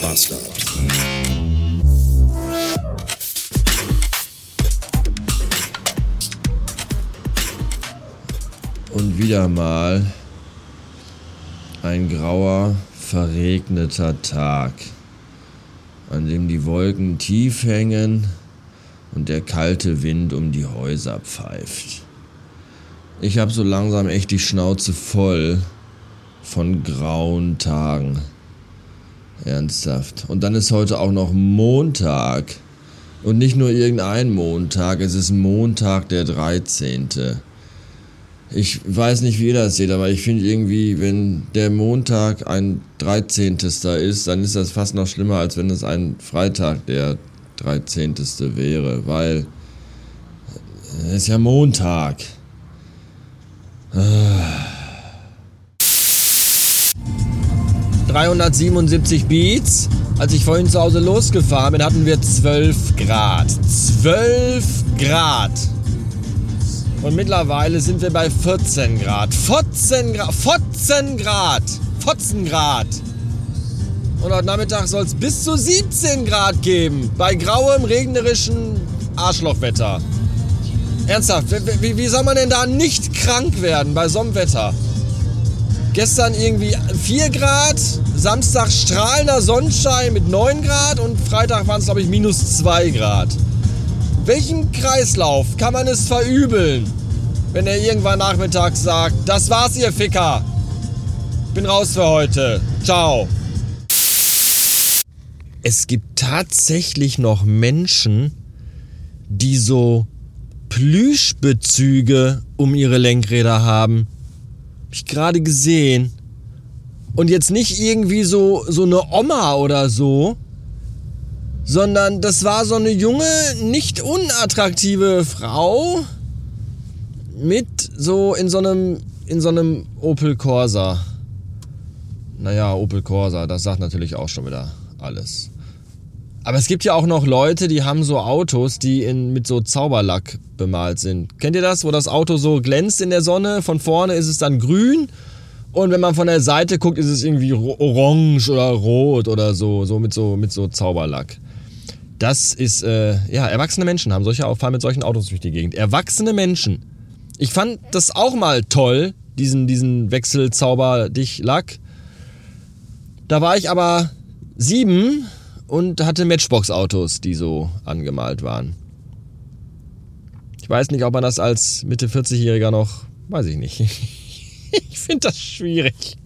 Bastard. Und wieder mal ein grauer, verregneter Tag, an dem die Wolken tief hängen und der kalte Wind um die Häuser pfeift. Ich habe so langsam echt die Schnauze voll von grauen Tagen. Ernsthaft. Und dann ist heute auch noch Montag. Und nicht nur irgendein Montag, es ist Montag der 13. Ich weiß nicht, wie ihr das seht, aber ich finde irgendwie, wenn der Montag ein 13. ist, dann ist das fast noch schlimmer, als wenn es ein Freitag der 13. wäre, weil es ist ja Montag. 377 Beats. Als ich vorhin zu Hause losgefahren bin, hatten wir 12 Grad. 12 Grad. Und mittlerweile sind wir bei 14 Grad. 14 Grad. 14 Grad. 14 Grad. Und heute Nachmittag soll es bis zu 17 Grad geben. Bei grauem, regnerischen Arschlochwetter. Ernsthaft, wie, wie soll man denn da nicht krank werden bei so einem Wetter? Gestern irgendwie 4 Grad, Samstag strahlender Sonnenschein mit 9 Grad und Freitag waren es, glaube ich, minus 2 Grad. Welchen Kreislauf kann man es verübeln, wenn er irgendwann nachmittags sagt, das war's ihr Ficker. Bin raus für heute. Ciao. Es gibt tatsächlich noch Menschen, die so Plüschbezüge um ihre Lenkräder haben. Hab ich gerade gesehen. Und jetzt nicht irgendwie so, so eine Oma oder so, sondern das war so eine junge, nicht unattraktive Frau mit so in so einem, in so einem Opel Corsa. Naja, Opel Corsa, das sagt natürlich auch schon wieder alles. Aber es gibt ja auch noch Leute, die haben so Autos, die in, mit so Zauberlack bemalt sind. Kennt ihr das, wo das Auto so glänzt in der Sonne? Von vorne ist es dann grün und wenn man von der Seite guckt, ist es irgendwie orange oder rot oder so, so mit so, mit so Zauberlack. Das ist, äh, ja, erwachsene Menschen haben solche fahren mit solchen Autos durch die Gegend. Erwachsene Menschen. Ich fand das auch mal toll, diesen, diesen Wechselzauber-Dich-Lack. Da war ich aber sieben und hatte Matchbox-Autos, die so angemalt waren. Ich weiß nicht, ob man das als Mitte 40-Jähriger noch, weiß ich nicht. ich finde das schwierig.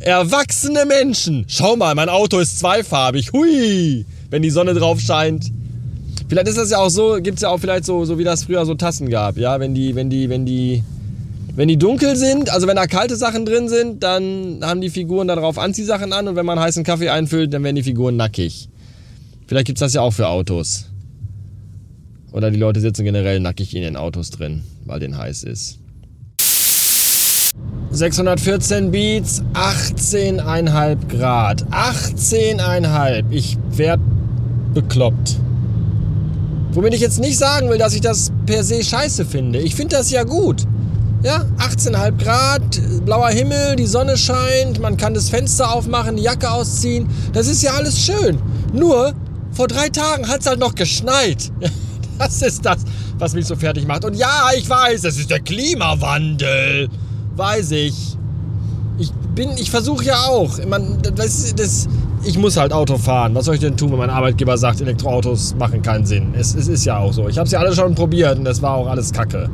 Erwachsene Menschen. Schau mal, mein Auto ist zweifarbig. Hui, wenn die Sonne drauf scheint. Vielleicht ist das ja auch so, gibt es ja auch vielleicht so, so wie das früher so Tassen gab, ja, wenn die, wenn die, wenn die wenn die dunkel sind, also wenn da kalte Sachen drin sind, dann haben die Figuren darauf Anziehsachen an und wenn man heißen Kaffee einfüllt, dann werden die Figuren nackig. Vielleicht gibt es das ja auch für Autos. Oder die Leute sitzen generell nackig in den Autos drin, weil denen heiß ist. 614 Beats, 18,5 Grad. 18,5. Ich werd bekloppt. Womit ich jetzt nicht sagen will, dass ich das per se scheiße finde. Ich finde das ja gut. Ja, 18,5 Grad, blauer Himmel, die Sonne scheint, man kann das Fenster aufmachen, die Jacke ausziehen. Das ist ja alles schön. Nur, vor drei Tagen hat es halt noch geschneit. Das ist das, was mich so fertig macht. Und ja, ich weiß, es ist der Klimawandel. Weiß ich. Ich bin, ich versuche ja auch. Man, das, das, ich muss halt Auto fahren. Was soll ich denn tun, wenn mein Arbeitgeber sagt, Elektroautos machen keinen Sinn? Es, es ist ja auch so. Ich habe sie alle schon probiert und das war auch alles Kacke.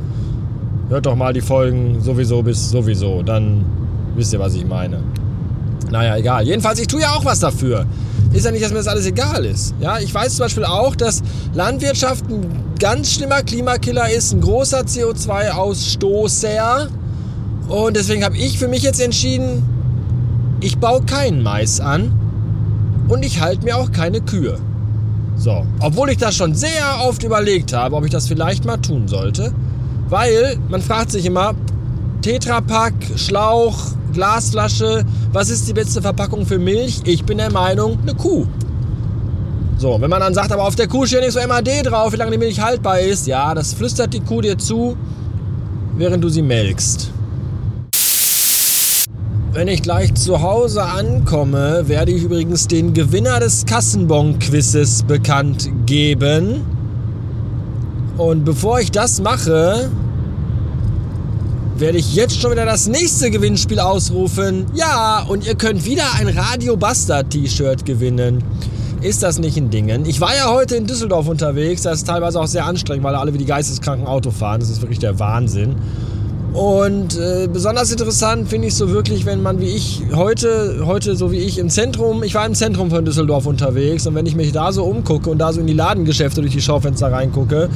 Hört doch mal die Folgen sowieso bis sowieso. Dann wisst ihr, was ich meine. Naja, egal. Jedenfalls, ich tue ja auch was dafür. Ist ja nicht, dass mir das alles egal ist. Ja, ich weiß zum Beispiel auch, dass Landwirtschaft ein ganz schlimmer Klimakiller ist, ein großer CO2-Ausstoßer. Und deswegen habe ich für mich jetzt entschieden, ich baue keinen Mais an und ich halte mir auch keine Kühe. So, obwohl ich das schon sehr oft überlegt habe, ob ich das vielleicht mal tun sollte. Weil man fragt sich immer, Tetrapack, Schlauch, Glasflasche, was ist die beste Verpackung für Milch? Ich bin der Meinung, eine Kuh. So, wenn man dann sagt, aber auf der Kuh steht nicht so MAD drauf, wie lange die Milch haltbar ist, ja, das flüstert die Kuh dir zu, während du sie melkst. Wenn ich gleich zu Hause ankomme, werde ich übrigens den Gewinner des Kassenbon-Quizzes bekannt geben. Und bevor ich das mache, werde ich jetzt schon wieder das nächste Gewinnspiel ausrufen. Ja, und ihr könnt wieder ein Radio Bastard T-Shirt gewinnen. Ist das nicht ein Dingen? Ich war ja heute in Düsseldorf unterwegs. Das ist teilweise auch sehr anstrengend, weil alle wie die geisteskranken Auto fahren. Das ist wirklich der Wahnsinn. Und äh, besonders interessant finde ich so wirklich, wenn man wie ich heute, heute so wie ich im Zentrum, ich war im Zentrum von Düsseldorf unterwegs und wenn ich mich da so umgucke und da so in die Ladengeschäfte durch die Schaufenster reingucke,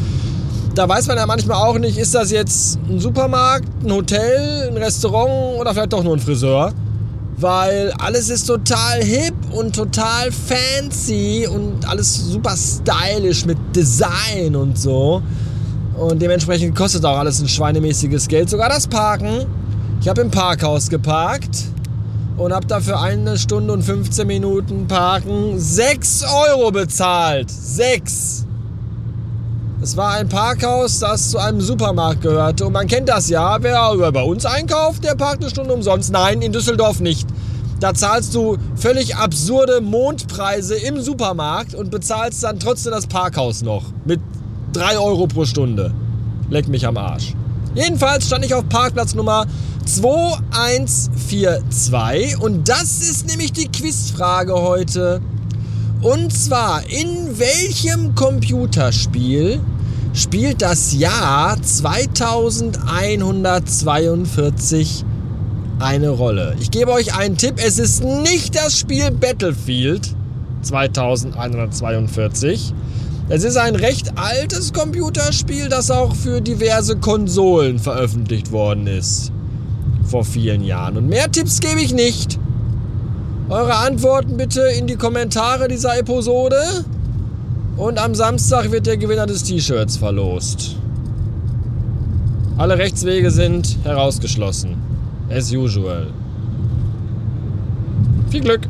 da weiß man ja manchmal auch nicht, ist das jetzt ein Supermarkt, ein Hotel, ein Restaurant oder vielleicht doch nur ein Friseur. Weil alles ist total hip und total fancy und alles super stylisch mit Design und so. Und dementsprechend kostet auch alles ein schweinemäßiges Geld. Sogar das Parken. Ich habe im Parkhaus geparkt und habe dafür eine Stunde und 15 Minuten Parken 6 Euro bezahlt. 6! Es war ein Parkhaus, das zu einem Supermarkt gehörte. Und man kennt das ja. Wer bei uns einkauft, der parkt eine Stunde umsonst. Nein, in Düsseldorf nicht. Da zahlst du völlig absurde Mondpreise im Supermarkt und bezahlst dann trotzdem das Parkhaus noch. Mit 3 Euro pro Stunde. Leck mich am Arsch. Jedenfalls stand ich auf Parkplatz Nummer 2142 und das ist nämlich die Quizfrage heute. Und zwar, in welchem Computerspiel spielt das Jahr 2142 eine Rolle? Ich gebe euch einen Tipp, es ist nicht das Spiel Battlefield 2142, es ist ein recht altes Computerspiel, das auch für diverse Konsolen veröffentlicht worden ist. Vor vielen Jahren. Und mehr Tipps gebe ich nicht. Eure Antworten bitte in die Kommentare dieser Episode. Und am Samstag wird der Gewinner des T-Shirts verlost. Alle Rechtswege sind herausgeschlossen. As usual. Viel Glück!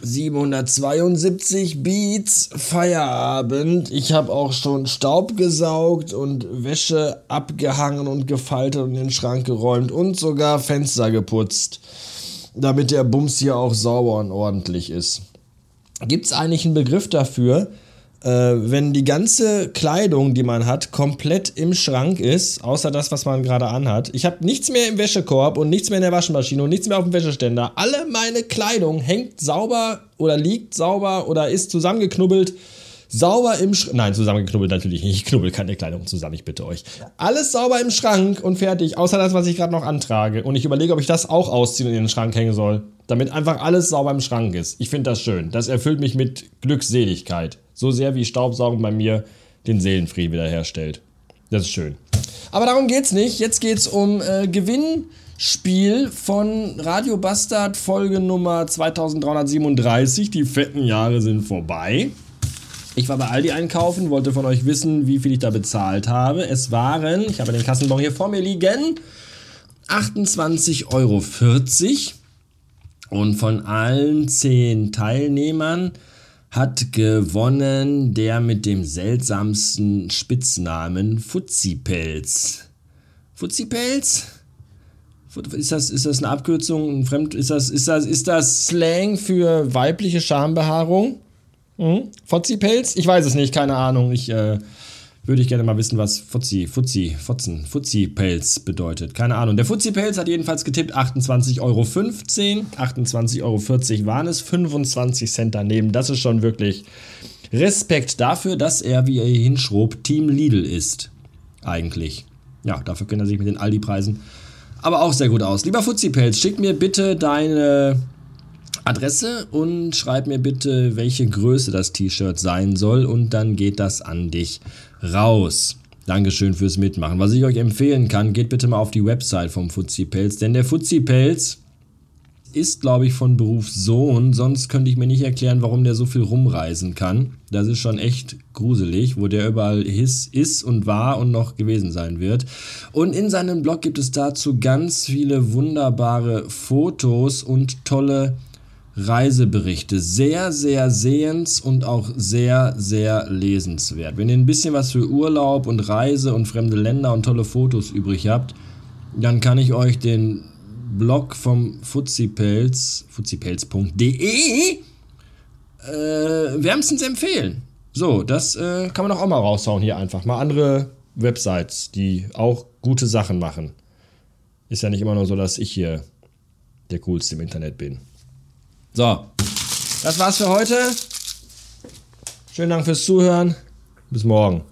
772 Beats Feierabend. Ich habe auch schon Staub gesaugt und Wäsche abgehangen und gefaltet und in den Schrank geräumt und sogar Fenster geputzt, damit der Bums hier auch sauber und ordentlich ist. Gibt es eigentlich einen Begriff dafür, wenn die ganze Kleidung, die man hat, komplett im Schrank ist, außer das, was man gerade anhat. Ich habe nichts mehr im Wäschekorb und nichts mehr in der Waschmaschine und nichts mehr auf dem Wäscheständer. Alle meine Kleidung hängt sauber oder liegt sauber oder ist zusammengeknubbelt. Sauber im Schrank. Nein, zusammengeknubbelt natürlich nicht. Ich knubbel keine Kleidung zusammen, ich bitte euch. Alles sauber im Schrank und fertig, außer das, was ich gerade noch antrage. Und ich überlege, ob ich das auch ausziehen und in den Schrank hängen soll. Damit einfach alles sauber im Schrank ist. Ich finde das schön. Das erfüllt mich mit Glückseligkeit. So sehr wie Staubsaugen bei mir den Seelenfrieden wiederherstellt. Das ist schön. Aber darum geht's nicht. Jetzt geht's um äh, Gewinnspiel von Radio Bastard Folge Nummer 2337. Die fetten Jahre sind vorbei. Ich war bei Aldi einkaufen, wollte von euch wissen, wie viel ich da bezahlt habe. Es waren, ich habe den Kassenbon hier vor mir liegen, 28,40 Euro. Und von allen 10 Teilnehmern hat gewonnen der mit dem seltsamsten Spitznamen Fuzzipelz. Fuzzipelz? Ist das, ist das eine Abkürzung? Ein Fremd, ist, das, ist, das, ist das Slang für weibliche Schambehaarung? Hm? Fotzipelz? Ich weiß es nicht, keine Ahnung. Ich äh, würde ich gerne mal wissen, was Fuzzi, Fuzzi, Fotzen, Fuzzi-Pelz bedeutet. Keine Ahnung. Der Fuzzi-Pelz hat jedenfalls getippt 28,15 Euro. 28,40 Euro waren es. 25 Cent daneben. Das ist schon wirklich Respekt dafür, dass er, wie er hier hinschrob, Team Lidl ist. Eigentlich. Ja, dafür kennt er sich mit den Aldi-Preisen aber auch sehr gut aus. Lieber Fuzzi-Pelz, schick mir bitte deine Adresse und schreib mir bitte, welche Größe das T-Shirt sein soll und dann geht das an dich raus. Dankeschön fürs Mitmachen. Was ich euch empfehlen kann, geht bitte mal auf die Website vom Fuzzi-Pelz, denn der Fuzzi-Pelz ist, glaube ich, von Beruf Sohn, sonst könnte ich mir nicht erklären, warum der so viel rumreisen kann. Das ist schon echt gruselig, wo der überall ist, ist und war und noch gewesen sein wird. Und in seinem Blog gibt es dazu ganz viele wunderbare Fotos und tolle Reiseberichte. Sehr, sehr sehens und auch sehr, sehr lesenswert. Wenn ihr ein bisschen was für Urlaub und Reise und fremde Länder und tolle Fotos übrig habt, dann kann ich euch den Blog vom Fuzzipelz, fuzzipelz.de, äh, wärmstens empfehlen. So, das äh, kann man auch mal raushauen hier einfach. Mal andere Websites, die auch gute Sachen machen. Ist ja nicht immer nur so, dass ich hier der Coolste im Internet bin. So, das war's für heute. Schönen Dank fürs Zuhören. Bis morgen.